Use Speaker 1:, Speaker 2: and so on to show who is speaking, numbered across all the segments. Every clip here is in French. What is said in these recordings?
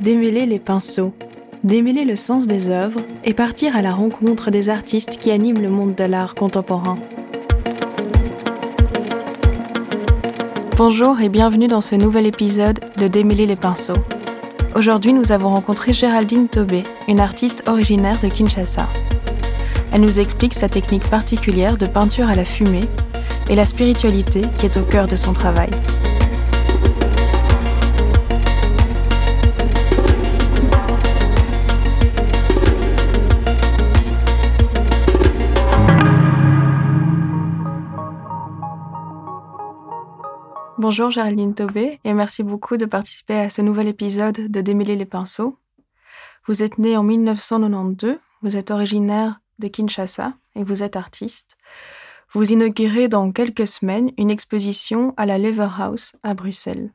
Speaker 1: démêler les pinceaux, démêler le sens des œuvres et partir à la rencontre des artistes qui animent le monde de l'art contemporain. Bonjour et bienvenue dans ce nouvel épisode de Démêler les pinceaux. Aujourd'hui, nous avons rencontré Géraldine Tobé, une artiste originaire de Kinshasa. Elle nous explique sa technique particulière de peinture à la fumée et la spiritualité qui est au cœur de son travail. Bonjour Géraldine Tobé et merci beaucoup de participer à ce nouvel épisode de Démêler les pinceaux. Vous êtes née en 1992, vous êtes originaire de Kinshasa et vous êtes artiste. Vous inaugurez dans quelques semaines une exposition à la Lever House à Bruxelles.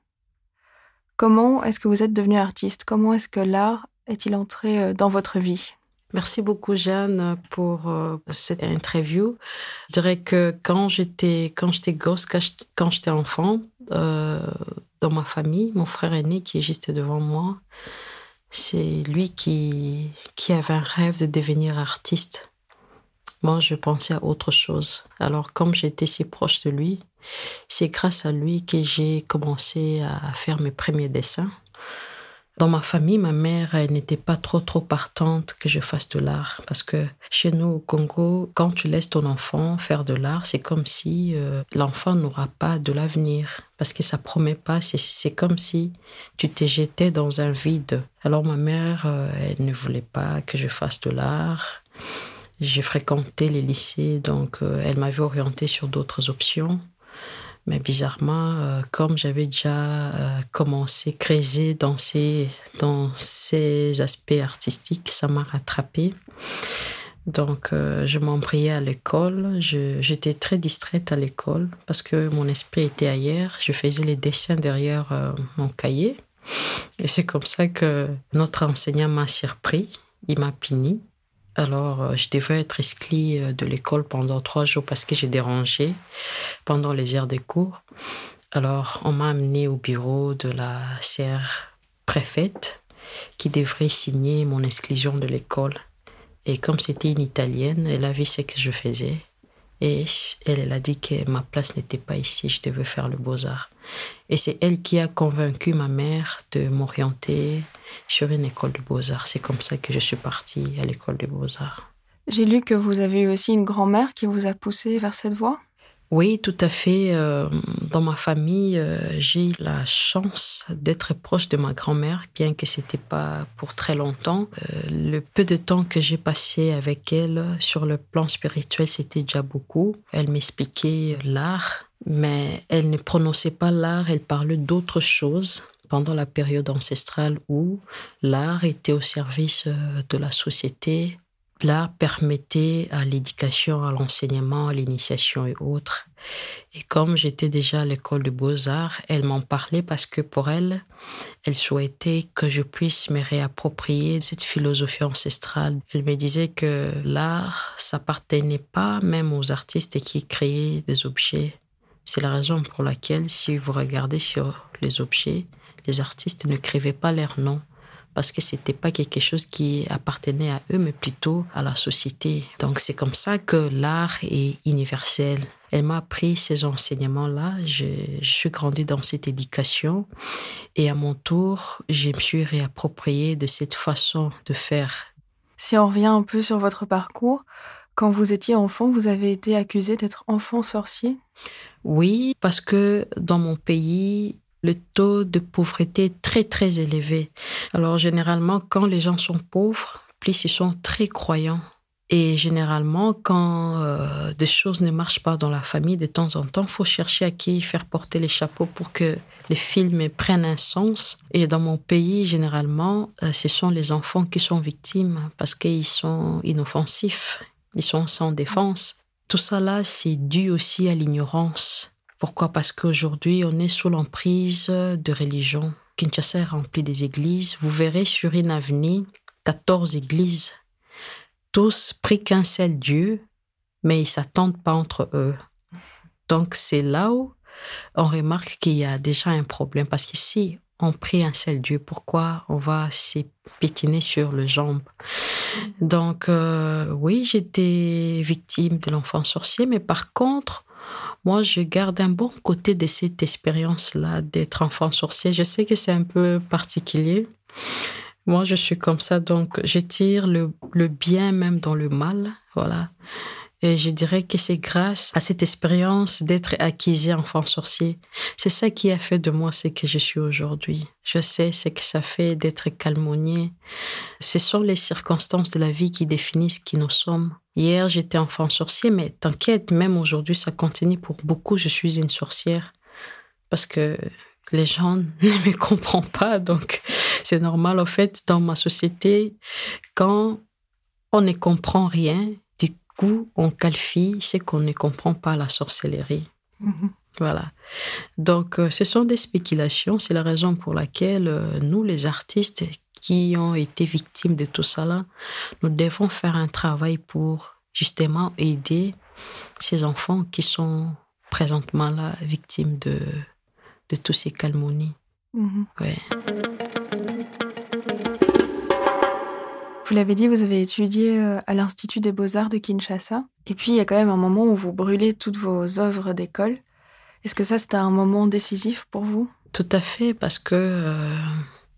Speaker 1: Comment est-ce que vous êtes devenue artiste? Comment est-ce que l'art est-il entré euh, dans votre vie?
Speaker 2: Merci beaucoup Jeanne pour euh, cette interview. Je dirais que quand j'étais quand j'étais gosse, quand j'étais enfant, euh, dans ma famille, mon frère aîné qui est juste devant moi, c'est lui qui qui avait un rêve de devenir artiste. Moi, je pensais à autre chose. Alors, comme j'étais si proche de lui, c'est grâce à lui que j'ai commencé à faire mes premiers dessins. Dans ma famille, ma mère n'était pas trop trop partante que je fasse de l'art parce que chez nous au Congo, quand tu laisses ton enfant faire de l'art, c'est comme si euh, l'enfant n'aura pas de l'avenir parce que ça promet pas. C'est comme si tu t'es jeté dans un vide. Alors ma mère, euh, elle ne voulait pas que je fasse de l'art. J'ai fréquenté les lycées, donc euh, elle m'avait orienté sur d'autres options. Mais bizarrement, euh, comme j'avais déjà euh, commencé, creuser dans ces, dans ces aspects artistiques, ça m'a rattrapé. Donc, euh, je m'embrayais à l'école. J'étais très distraite à l'école parce que mon esprit était ailleurs. Je faisais les dessins derrière mon cahier. Et c'est comme ça que notre enseignant m'a surpris. Il m'a puni. Alors, euh, je devais être exclue de l'école pendant trois jours parce que j'ai dérangé pendant les heures de cours. Alors, on m'a amené au bureau de la chère préfète qui devrait signer mon exclusion de l'école. Et comme c'était une Italienne, elle a vu ce que je faisais. Et elle, a dit que ma place n'était pas ici, je devais faire le beaux-arts. Et c'est elle qui a convaincu ma mère de m'orienter sur une école de beaux-arts. C'est comme ça que je suis partie à l'école de beaux-arts.
Speaker 1: J'ai lu que vous avez aussi une grand-mère qui vous a poussé vers cette voie?
Speaker 2: Oui, tout à fait. Euh, dans ma famille, euh, j'ai la chance d'être proche de ma grand-mère, bien que c'était pas pour très longtemps. Euh, le peu de temps que j'ai passé avec elle sur le plan spirituel, c'était déjà beaucoup. Elle m'expliquait l'art, mais elle ne prononçait pas l'art, elle parlait d'autres choses pendant la période ancestrale où l'art était au service de la société, L'art permettait à l'éducation, à l'enseignement, à l'initiation et autres. Et comme j'étais déjà à l'école de beaux-arts, elle m'en parlait parce que pour elle, elle souhaitait que je puisse me réapproprier cette philosophie ancestrale. Elle me disait que l'art s'appartenait pas même aux artistes qui créaient des objets. C'est la raison pour laquelle, si vous regardez sur les objets, les artistes n'écrivaient pas leur nom parce que c'était pas quelque chose qui appartenait à eux, mais plutôt à la société. Donc c'est comme ça que l'art est universel. Elle m'a appris ces enseignements-là. Je, je, suis grandi dans cette éducation et à mon tour, je me suis réapproprié de cette façon de faire.
Speaker 1: Si on revient un peu sur votre parcours, quand vous étiez enfant, vous avez été accusé d'être enfant sorcier?
Speaker 2: Oui, parce que dans mon pays, le taux de pauvreté est très très élevé. Alors généralement, quand les gens sont pauvres, plus ils sont très croyants. Et généralement, quand euh, des choses ne marchent pas dans la famille, de temps en temps, faut chercher à qui faire porter les chapeaux pour que les films prennent un sens. Et dans mon pays, généralement, euh, ce sont les enfants qui sont victimes parce qu'ils sont inoffensifs, ils sont sans défense. Tout ça là, c'est dû aussi à l'ignorance. Pourquoi? Parce qu'aujourd'hui, on est sous l'emprise de religion. Kinshasa est rempli des églises. Vous verrez sur une avenue 14 églises. Tous prient qu'un seul Dieu, mais ils s'attendent pas entre eux. Donc c'est là où on remarque qu'il y a déjà un problème parce qu'ici, on prie un seul Dieu. Pourquoi on va s'épétiner sur le jambe? Donc, euh, oui, j'étais victime de l'enfant sorcier, mais par contre, moi, je garde un bon côté de cette expérience-là d'être enfant sorcier. Je sais que c'est un peu particulier. Moi, je suis comme ça, donc je tire le, bien même dans le mal. Voilà. Et je dirais que c'est grâce à cette expérience d'être acquise enfant sorcier. C'est ça qui a fait de moi ce que je suis aujourd'hui. Je sais ce que ça fait d'être calmonier. Ce sont les circonstances de la vie qui définissent qui nous sommes. Hier, j'étais enfant sorcier, mais t'inquiète, même aujourd'hui, ça continue. Pour beaucoup, je suis une sorcière. Parce que les gens ne me comprennent pas. Donc, c'est normal. En fait, dans ma société, quand on ne comprend rien, coup, on qualifie ce qu'on ne comprend pas la sorcellerie. Mhm. Voilà. Donc, euh, ce sont des spéculations. C'est la raison pour laquelle euh, nous, les artistes qui ont été victimes de tout cela, nous devons faire un travail pour justement aider ces enfants qui sont présentement là victimes de, de tous ces calmonies. Mhm. Ouais.
Speaker 1: Vous l'avez dit, vous avez étudié euh, à l'Institut des beaux-arts de Kinshasa. Et puis, il y a quand même un moment où vous brûlez toutes vos œuvres d'école. Est-ce que ça, c'était un moment décisif pour vous?
Speaker 2: Tout à fait, parce que, euh,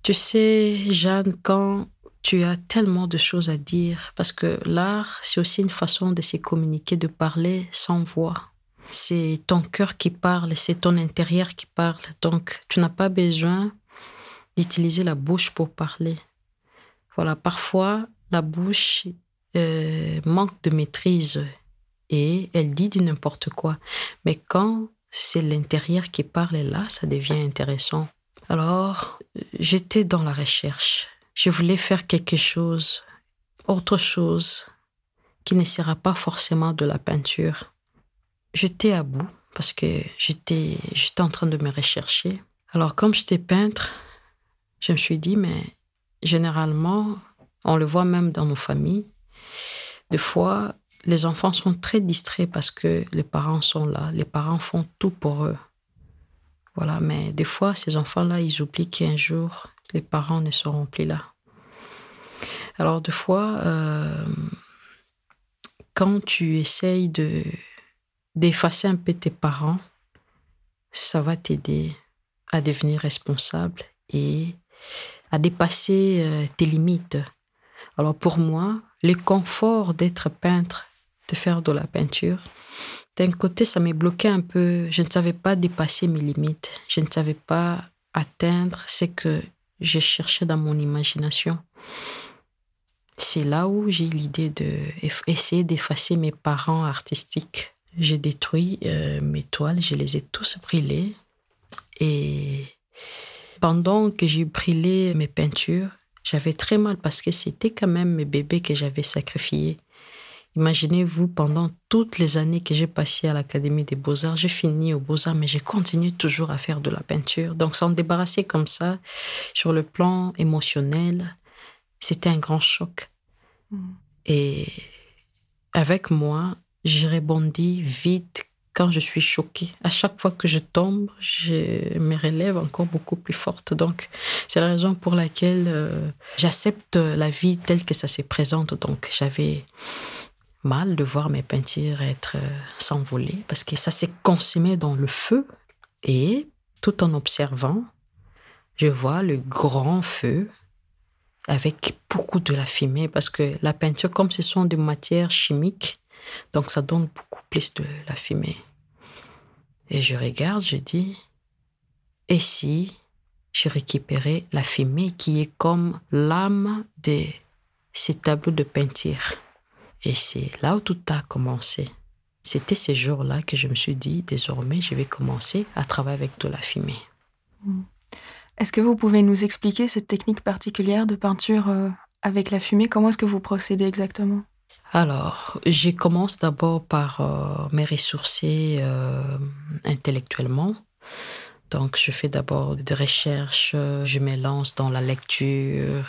Speaker 2: tu sais, Jeanne, quand tu as tellement de choses à dire, parce que l'art, c'est aussi une façon de se communiquer, de parler sans voix. C'est ton cœur qui parle, c'est ton intérieur qui parle. Donc, tu n'as pas besoin d'utiliser la bouche pour parler. Voilà, parfois, la bouche euh, manque de maîtrise et elle dit du n'importe quoi. Mais quand c'est l'intérieur qui parle, là, ça devient intéressant. Alors, j'étais dans la recherche. Je voulais faire quelque chose, autre chose, qui ne sera pas forcément de la peinture. J'étais à bout parce que j'étais, j'étais en train de me rechercher. Alors, comme j'étais peintre, je me suis dit, mais généralement, on le voit même dans nos familles, des fois, les enfants sont très distraits parce que les parents sont là. Les parents font tout pour eux. Voilà, mais des fois, ces enfants-là, ils oublient qu'un jour, les parents ne seront plus là. Alors, des fois, euh, quand tu essayes de d'effacer un peu tes parents, ça va t'aider à devenir responsable et à dépasser euh, tes limites. Alors pour moi, le confort d'être peintre, de faire de la peinture, d'un côté, ça m'est bloqué un peu. Je ne savais pas dépasser mes limites. Je ne savais pas atteindre ce que je cherchais dans mon imagination. C'est là où j'ai l'idée d'essayer d'effacer mes parents artistiques. J'ai détruit euh, mes toiles, je les ai tous brûlées. Et pendant que j'ai brûlé mes peintures, j'avais très mal parce que c'était quand même mes bébés que j'avais sacrifiés. Imaginez-vous, pendant toutes les années que j'ai passées à l'Académie des Beaux-Arts, j'ai fini aux Beaux-Arts, mais j'ai continué toujours à faire de la peinture. Donc, s'en débarrasser comme ça, sur le plan émotionnel, c'était un grand choc. Mm. Et avec moi, j'ai rebondi vite quand je suis choquée. À chaque fois que je tombe, je me relève encore beaucoup plus forte. Donc, c'est la raison pour laquelle euh, j'accepte la vie telle que ça se présente. Donc, j'avais mal de voir mes peintures être euh, s'envoler parce que ça s'est consumé dans le feu. Et tout en observant, je vois le grand feu avec beaucoup de la fumée parce que la peinture, comme ce sont des matières chimiques, donc ça donne beaucoup plus de la fumée. Et je regarde, je dis, et si je récupérais la fumée qui est comme l'âme de ces tableaux de peinture? Et c'est là où tout a commencé. C'était ces jours-là que je me suis dit, désormais, je vais commencer à travailler avec de la fumée.
Speaker 1: Hmm. Est-ce que vous pouvez nous expliquer cette technique particulière de peinture euh, avec la fumée? Comment est-ce que vous procédez exactement?
Speaker 2: Alors, je commence d'abord par euh, me ressourcer euh, intellectuellement. Donc, je fais d'abord des recherches, je me lance dans la lecture,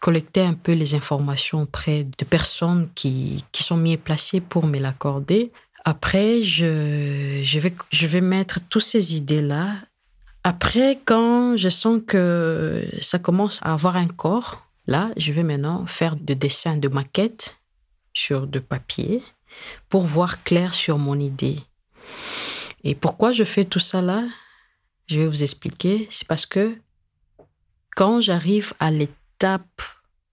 Speaker 2: collecter un peu les informations auprès de personnes qui, qui sont mieux placées pour me l'accorder. Après, je, je, vais, je vais mettre toutes ces idées-là Après, quand je sens que ça commence à avoir un corps, là, je vais maintenant faire des dessins de maquettes sur de papier pour voir clair sur mon idée. Et pourquoi je fais tout ça là? Je vais vous expliquer. C'est parce que quand j'arrive à l'étape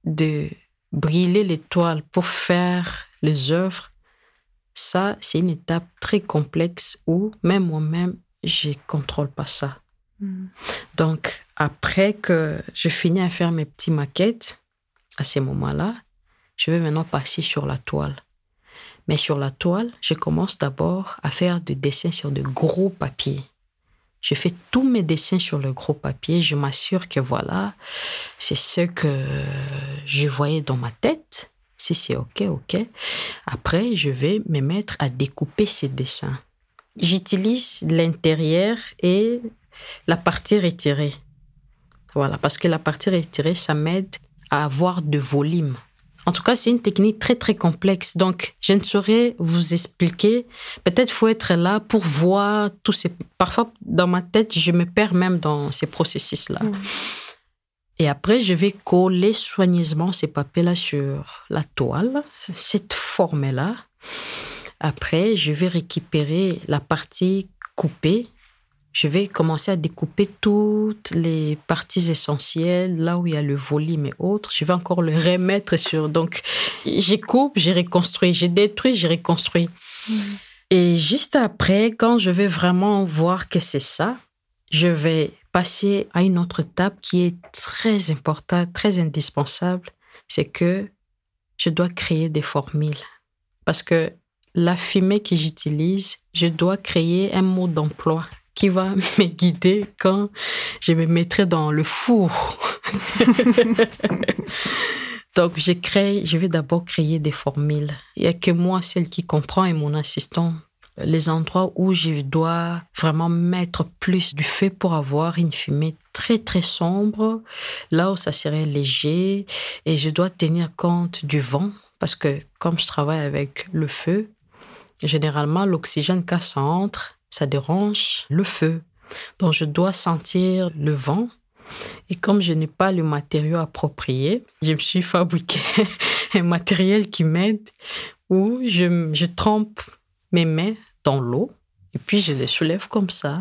Speaker 2: de brûler l'étoile pour faire les œuvres, ça, c'est une étape très complexe où même moi-même, je contrôle pas ça. Hmm. Donc, après que je finis à faire mes petites maquettes, à ces moments-là, je vais maintenant passer sur la toile. Mais sur la toile, je commence d'abord à faire des dessins sur de gros papiers. Je fais tous mes dessins sur le gros papier. Je m'assure que voilà, c'est ce que je voyais dans ma tête. Si c'est OK, OK. Après, je vais me mettre à découper ces dessins. J'utilise l'intérieur et la partie retirée. Voilà, parce que la partie retirée, ça m'aide à avoir de volume. En tout cas, c'est une technique très très complexe. Donc, je ne saurais vous expliquer. Peut-être faut être là pour voir tous ces. Parfois, dans ma tête, je me perds même dans ces processus-là. Et après, je vais coller soigneusement ces papiers-là sur la toile, cette forme-là. Après, je vais récupérer la partie coupée je vais commencer à découper toutes les parties essentielles, là où il y a le volume et autres. Je vais encore le remettre sur. Donc, j'ai coupe, j'ai reconstruit, j'ai détruit, j'ai reconstruit. Mm. Et juste après, quand je vais vraiment voir que c'est ça, je vais passer à une autre étape qui est très importante, très indispensable. C'est que je dois créer des formules. Parce que la fumée que j'utilise, je dois créer un mot d'emploi qui va me guider quand je me mettrai dans le four. Donc, je crée, je vais d'abord créer des formules. Il n'y a que moi, celle qui comprend et mon assistant, les endroits où je dois vraiment mettre plus du feu pour avoir une fumée très très sombre, là où ça serait léger et je dois tenir compte du vent parce que comme je travaille avec le feu, généralement l'oxygène casse entre ça dérange le feu. Donc je dois sentir le vent. Et comme je n'ai pas le matériau approprié, je me suis fabriqué un matériel qui m'aide où je, trempe mes mains dans l'eau et puis je les soulève comme ça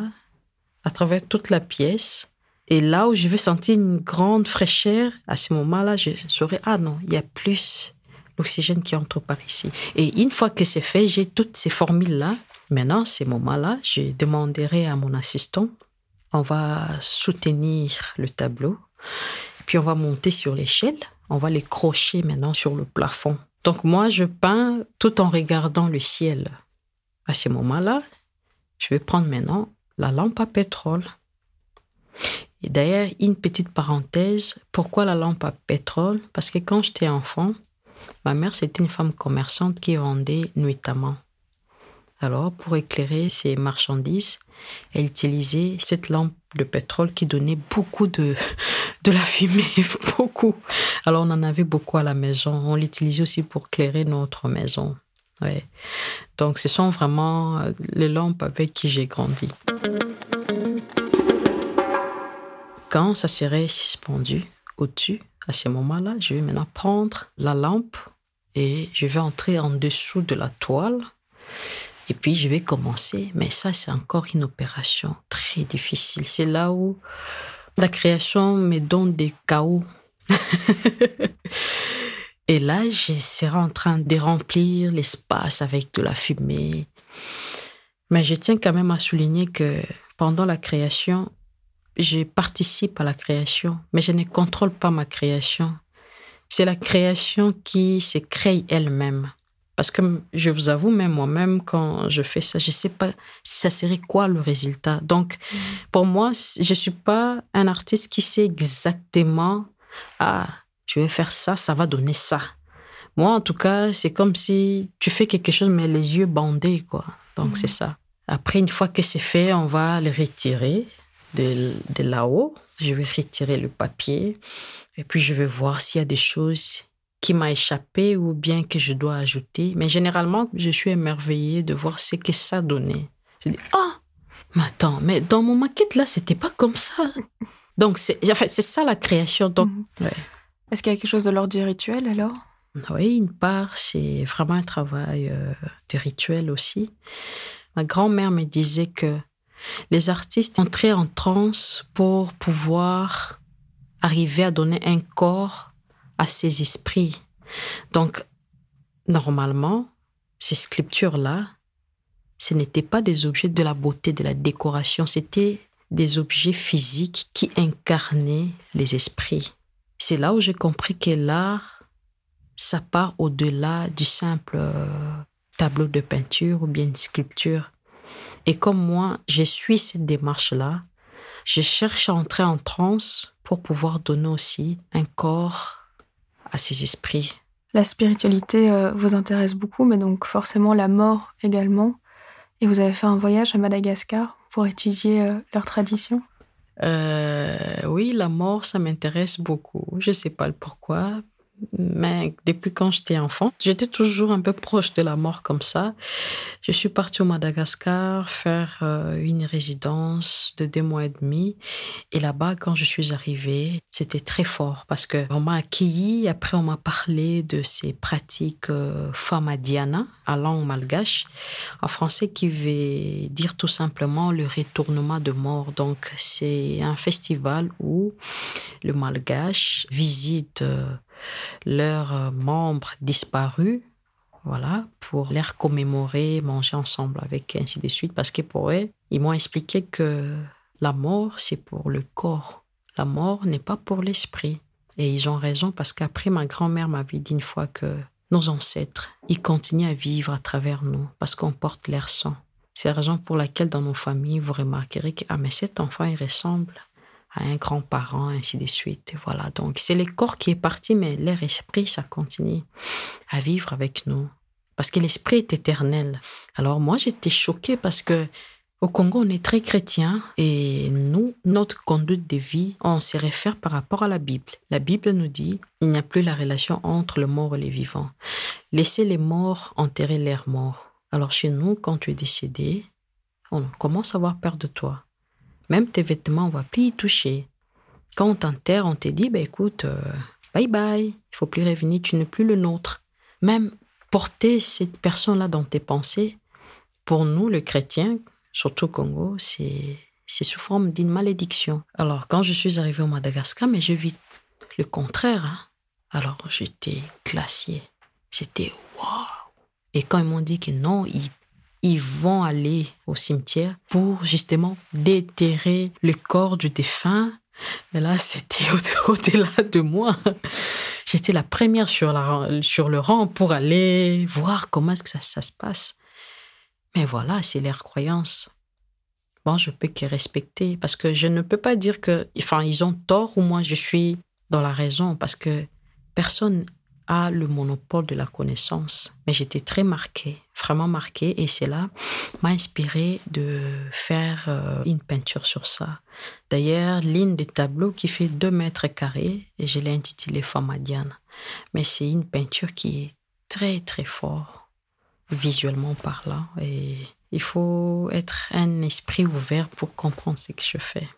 Speaker 2: à travers toute la pièce. Et là où je vais sentir une grande fraîcheur, à ce moment-là, je saurai, ah non, il y a plus l'oxygène qui entre par ici. Et une fois que c'est fait, j'ai toutes ces formules-là Maintenant, ces moments-là, je demanderai à mon assistant, on va soutenir le tableau, puis on va monter sur l'échelle, on va les crocher maintenant sur le plafond. Donc moi, je peins tout en regardant le ciel. À ce moment-là, je vais prendre maintenant la lampe à pétrole. Et d'ailleurs, une petite parenthèse, pourquoi la lampe à pétrole? Parce que quand j'étais enfant, ma mère, c'était une femme commerçante qui vendait nuitamment. Alors, pour éclairer ses marchandises, elle utilisait cette lampe de pétrole qui donnait beaucoup de, la fumée, beaucoup. Alors, on en avait beaucoup à la maison. On l'utilisait aussi pour éclairer notre maison. Ouais. Donc, ce sont vraiment euh, les lampes avec qui j'ai grandi. Quand ça serait suspendu au-dessus, à ce moment-là, je vais maintenant prendre la lampe et je vais entrer en dessous de la toile et puis, je vais commencer. Mais ça, c'est encore une opération très difficile. C'est là où la création me donne des chaos. Et là, je serai en train de remplir l'espace avec de la fumée. Mais je tiens quand même à souligner que pendant la création, je participe à la création, mais je ne contrôle pas ma création. C'est la création qui se crée elle-même. Parce que je vous avoue, même moi-même, quand je fais ça, je ne sais pas si ça serait quoi le résultat. Donc, mm. pour moi, je ne suis pas un artiste qui sait exactement, ah, je vais faire ça, ça va donner ça. Moi, en tout cas, c'est comme si tu fais quelque chose, mais les yeux bandés, quoi. Donc, c'est mm. ça. Après, une fois que c'est fait, on va le retirer de, de là-haut. Je vais retirer le papier. Et puis, je vais voir s'il y a des choses qui m'a échappé ou bien que je dois ajouter. Mais généralement, je suis émerveillée de voir ce que ça donnait. Je dis, ah, Mais attends, mais dans mon maquette là, c'était pas comme ça. Donc c'est enfin, c'est ça la création. Donc,
Speaker 1: Mhm. Est-ce qu'il y a quelque chose de l'ordre du rituel alors?
Speaker 2: Oui, une part, c'est vraiment un travail euh, de rituel aussi. Ma grand-mère me disait que les artistes entraient en transe pour pouvoir arriver à donner un corps à ces esprits. Donc, normalement, ces sculptures-là, ce n'étaient pas des objets de la beauté, de la décoration, c'était des objets physiques qui incarnaient les esprits. C'est là où j'ai compris que l'art, ça part au-delà du simple euh, tableau de peinture ou bien une sculpture. Et comme moi, je suis cette démarche-là, je cherche à entrer en transe pour pouvoir donner aussi un corps à ces esprits.
Speaker 1: La spiritualité euh, vous intéresse beaucoup, mais donc forcément la mort également. Et vous avez fait un voyage à Madagascar pour étudier euh, leur tradition
Speaker 2: Euh, oui, la mort, ça m'intéresse beaucoup. Je sais pas le pourquoi, mais depuis quand j'étais enfant, j'étais toujours un peu proche de la mort comme ça. Je suis partie au Madagascar faire euh, une résidence de deux mois et demi. Et là-bas, quand je suis arrivée, c'était très fort parce que on m'a accueilli. Après, on m'a parlé de ces pratiques euh, famadiana, à langue malgache, en français qui veut dire tout simplement le retournement de mort. Donc, c'est un festival où le malgache visite euh, leurs euh, membres disparus, voilà, pour les commémorer, manger ensemble avec, ainsi de suite, parce que pour eux, ils m'ont expliqué que la mort, c'est pour le corps. La mort n'est pas pour l'esprit. Et ils ont raison, parce qu'après, ma grand-mère m'avait dit une fois que nos ancêtres, ils continuent à vivre à travers nous, parce qu'on porte leur sang. C'est la raison pour laquelle dans nos familles, vous remarquerez que ah, mais cet enfant, il ressemble un grand-parent, ainsi de suite. Voilà, donc c'est le corps qui est parti, mais leur esprit, ça continue à vivre avec nous. Parce que l'esprit est éternel. Alors moi, j'étais choquée parce que au Congo, on est très chrétien et nous, notre conduite de vie, on se réfère par rapport à la Bible. La Bible nous dit, il n'y a plus la relation entre le mort et les vivants. Laissez les morts enterrer leurs morts. Alors chez nous, quand tu es décédé, on commence à avoir peur de toi. Même tes vêtements, on va plus y toucher. Quand on t'enterre, on te dit, bah, écoute, euh, bye bye, il faut plus revenir, tu n'es plus le nôtre. Même porter cette personne-là dans tes pensées, pour nous, les chrétiens, surtout au Congo, c'est c'est sous forme d'une malédiction. Alors, quand je suis arrivée au Madagascar, mais je vis le contraire. hein. Alors, j'étais glaciée. J'étais waouh. Et quand ils m'ont dit que non, ils ils vont aller au cimetière pour justement déterrer le corps du défunt. Mais là, c'était au- au-delà de moi. J'étais la première sur, le rang pour aller voir comment est-ce que ça, ça se passe. Mais voilà, c'est leur croyance. Bon, je peux que respecter parce que je ne peux pas dire que, enfin, ils ont tort ou moi je suis dans la raison parce que personne a le monopole de la connaissance. Mais j'étais très marquée, vraiment marquée, et cela m'a inspiré de faire euh, une peinture sur ça. D'ailleurs, l'une des tableaux qui fait 2 mètres carrés, et je l'ai intitulé Famadiane. Mais c'est une peinture qui est très très fort, visuellement parlant, et il faut être un esprit ouvert pour comprendre ce que je fais.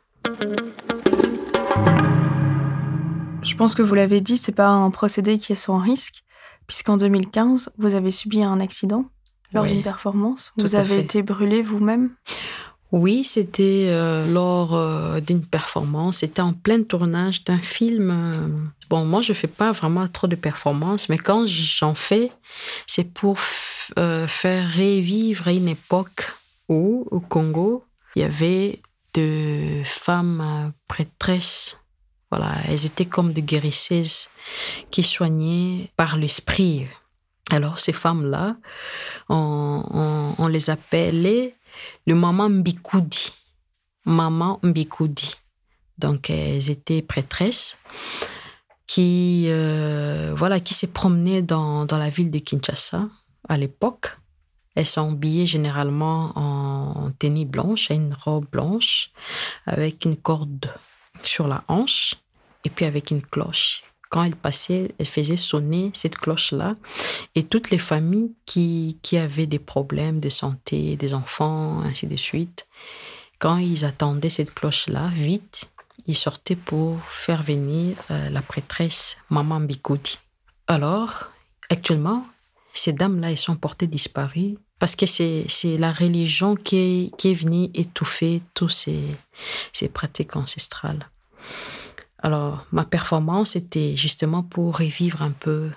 Speaker 1: Je pense que vous l'avez dit, c'est pas un procédé qui est sans risque, puisqu'en 2015, vous avez subi un accident lors
Speaker 2: Oui,
Speaker 1: d'une performance. Vous avez
Speaker 2: fait.
Speaker 1: été brûlé vous-même?
Speaker 2: Oui, c'était euh, lors euh, d'une performance. C'était en plein tournage d'un film. euh, Bon, moi, je fais pas vraiment trop de performances, mais quand j'en fais, c'est pour faire revivre une époque où, au Congo, il y avait de femmes prêtresses. Voilà, elles étaient comme des guérisseuses qui soignaient par l'esprit. Alors, ces femmes-là, on, les appelait le maman Mbikoudi. Maman Mbikoudi. Donc, elles étaient prêtresses qui, euh, voilà, qui se promenaient dans, dans la ville de Kinshasa à l'époque. Elles sont habillées généralement en tenue blanche, une robe blanche, avec une corde sur la hanche et puis avec une cloche. Quand elles passaient, elles faisaient sonner cette cloche-là et toutes les familles qui, qui avaient des problèmes de santé, des enfants, ainsi de suite, quand ils attendaient cette cloche-là, vite, ils sortaient pour faire venir euh, la prêtresse Maman Bikoudi. Alors, actuellement, ces dames-là, elles sont portées disparues parce que c'est la religion qui est, qui est venue étouffer tous ces, ces pratiques ancestrales. Alors, ma performance était justement pour revivre un peu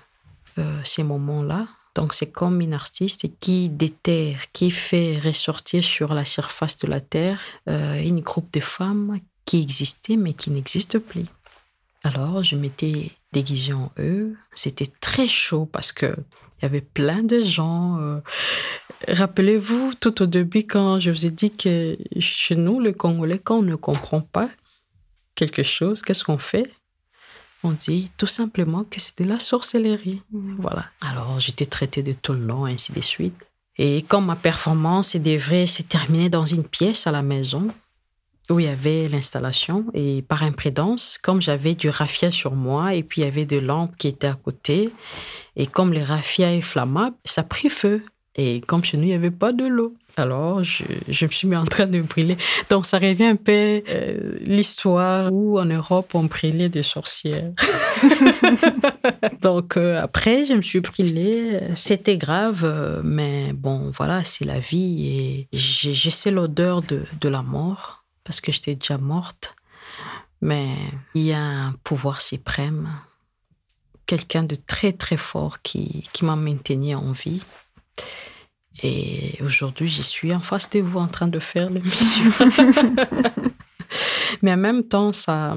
Speaker 2: euh, ces moments-là. Donc, c'est comme une artiste qui déterre, qui fait ressortir sur la surface de la Terre euh, une groupe de femmes qui existait mais qui n'existe plus. Alors, je m'étais déguisée en eux. C'était très chaud parce que il y avait plein de gens. Euh, rappelez-vous, tout au début, quand je vous ai dit que chez nous, les Congolais, quand on ne comprend pas quelque chose, qu'est-ce qu'on fait? On dit tout simplement que c'était la sorcellerie. Mmh. Voilà. Alors, j'étais traitée de tout le long, ainsi de suite. Et quand ma performance, c'est vrai, s'est terminée dans une pièce à la maison, où il y avait l'installation et par imprudence, comme j'avais du raffia sur moi et puis il y avait des lampes qui étaient à côté et comme le raffia est flammable, ça a pris feu. Et comme chez nous, il n'y avait pas de l'eau. Alors, je, je, me suis mis en train de brûler. Donc, ça revient un peu euh, l'histoire où en Europe, on brûlait des sorcières. Donc, euh, après, je me suis brûlée. C'était grave, euh, mais bon, voilà, c'est la vie. Et j'ai l'odeur de, de la mort parce que j'étais déjà morte. Mais il y a un pouvoir suprême, quelqu'un de très très fort qui, qui m'a maintenu en vie. Et aujourd'hui, j'y suis en face de vous en train de faire l'émission. Mais en même temps, ça,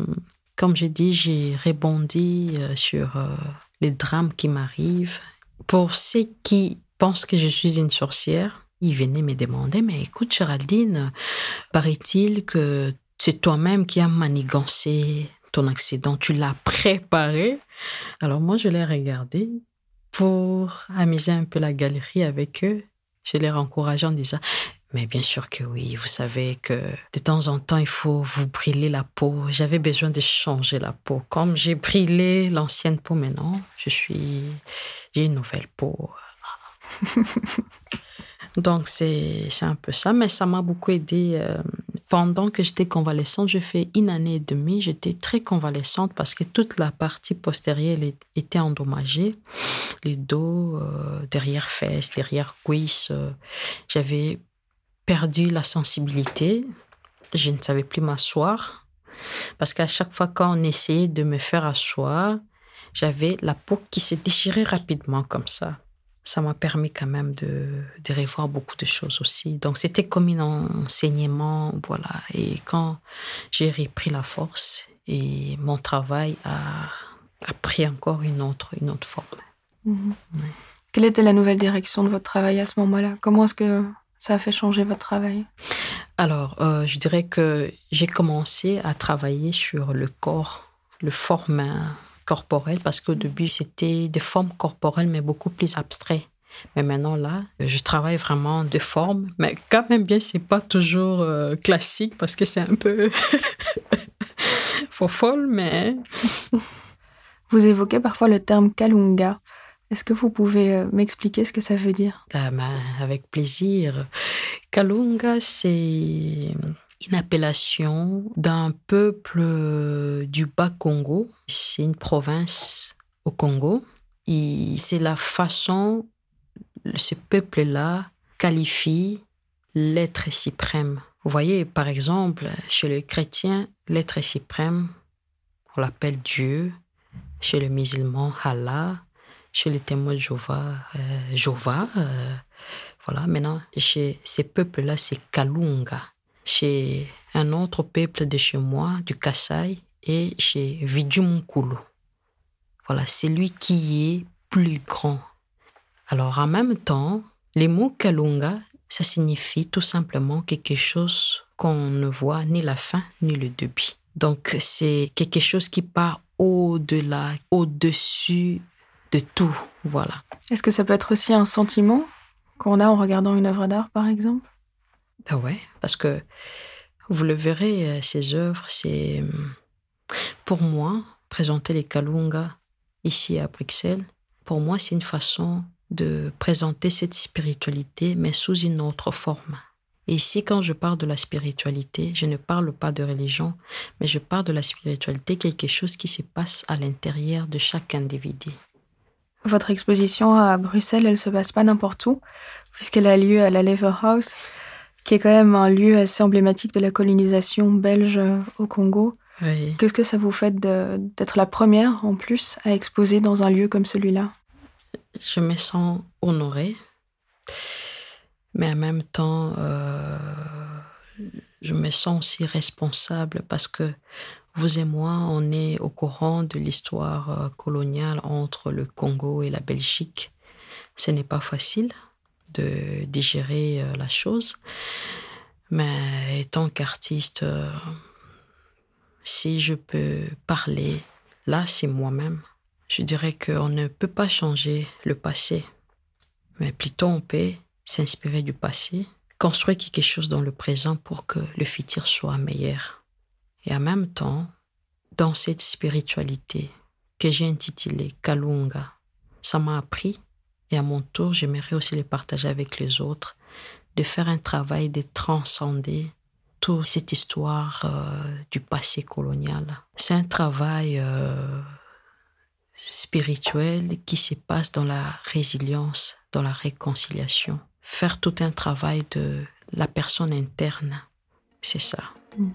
Speaker 2: comme j'ai dit, j'ai rebondi euh, sur euh, les drames qui m'arrivent. Pour ceux qui pensent que je suis une sorcière, il venait me demander, mais écoute Géraldine, paraît-il que c'est toi-même qui as manigancé ton accident, tu l'as préparé. Alors moi, je l'ai regardé pour amuser un peu la galerie avec eux. Je les encourageé en disant, mais bien sûr que oui, vous savez que de temps en temps, il faut vous brûler la peau. J'avais besoin de changer la peau. Comme j'ai brûlé l'ancienne peau maintenant, je suis, j'ai une nouvelle peau. Donc, c'est un peu ça, mais ça m'a beaucoup aidé. Euh, pendant que j'étais convalescente, j'ai fait une année et demie. J'étais très convalescente parce que toute la partie postérieure était endommagée. Les dos, euh, derrière fesses, derrière cuisses. Euh, j'avais perdu la sensibilité. Je ne savais plus m'asseoir. Parce qu'à chaque fois qu'on essayait de me faire asseoir, j'avais la peau qui se déchirait rapidement comme ça ça m'a permis quand même de, de, revoir beaucoup de choses aussi. Donc c'était comme un enseignement, voilà. Et quand j'ai repris la force et mon travail a, a pris encore une autre, une autre forme.
Speaker 1: Mhm. Quelle était la nouvelle direction de votre travail à ce moment-là? Comment est-ce que ça a fait changer votre travail?
Speaker 2: Alors, euh, je dirais que j'ai commencé à travailler sur le corps, le forme corporelles parce qu'au début, c'était des formes corporelles, mais beaucoup plus abstraites. Mais maintenant, là, je travaille vraiment de formes, mais quand même bien, c'est pas toujours euh, classique parce que c'est un peu faux folle, mais.
Speaker 1: Vous évoquez parfois le terme Kalunga. Est-ce que vous pouvez euh, m'expliquer ce que ça veut dire?
Speaker 2: Ah ben, Avec plaisir. Kalunga, c'est une appellation d'un peuple euh, du Bas-Congo. C'est une province au Congo. Et c'est la façon, ce peuple-là qualifie l'être suprême. Vous voyez, par exemple, chez les chrétiens, l'être suprême, on l'appelle Dieu. Chez les musulmans, Allah. Chez les témoins de Jéhovah, euh, euh, voilà, maintenant, chez ces peuples-là, c'est Kalunga chez un autre peuple de chez moi, du Kassai, et chez Vidjumunkulu. Voilà, c'est lui qui est plus grand. Alors en même temps, les mots Kalunga, ça signifie tout simplement quelque chose qu'on ne voit ni la fin ni le début. Donc c'est quelque chose qui part au-delà, au-dessus de tout. Voilà.
Speaker 1: Est-ce que ça peut être aussi un sentiment qu'on a en regardant une œuvre d'art, par exemple?
Speaker 2: Ben ouais, parce que vous le verrez, euh, ces œuvres, c'est pour moi présenter les Kalunga ici à Bruxelles. Pour moi, c'est une façon de présenter cette spiritualité, mais sous une autre forme. Et ici, quand je parle de la spiritualité, je ne parle pas de religion, mais je parle de la spiritualité, quelque chose qui se passe à l'intérieur de chaque individu.
Speaker 1: Votre exposition à Bruxelles, elle se passe pas n'importe où, puisqu'elle a lieu à la Lever House, qui est quand même un lieu assez emblématique de la colonisation belge au Congo. Qu'est-ce que ça vous fait d'être la première, en plus, à exposer dans un lieu comme celui-là?
Speaker 2: Je me sens honorée, mais en même temps, euh, je me sens aussi responsable parce que vous et moi, on est au courant de l'histoire euh, coloniale entre le Congo et la Belgique. Ce n'est pas facile de digérer euh, la chose, mais étant qu'artiste, si je peux parler, là c'est moi-même. Je dirais qu'on ne peut pas changer le passé, mais plutôt on peut s'inspirer du passé, construire quelque chose dans le présent pour que le futur soit meilleur. Et en même temps, dans cette spiritualité que j'ai intitulée Kalunga, ça m'a appris, et à mon tour, j'aimerais aussi le partager avec les autres, de faire un travail de transcender toute cette histoire euh, du passé colonial. C'est un travail euh, spirituel qui se passe dans la résilience, dans la réconciliation. Faire tout un travail de la personne interne, c'est ça. Mm.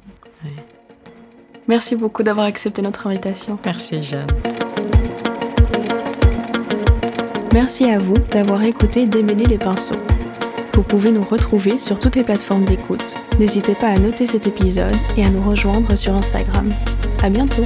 Speaker 1: Merci beaucoup d'avoir accepté notre invitation.
Speaker 2: Merci Jeanne.
Speaker 1: Merci à vous d'avoir écouté Démêler les pinceaux. Vous pouvez nous retrouver sur toutes les plateformes d'écoute. N'hésitez pas à noter cet épisode et à nous rejoindre sur Instagram. À bientôt!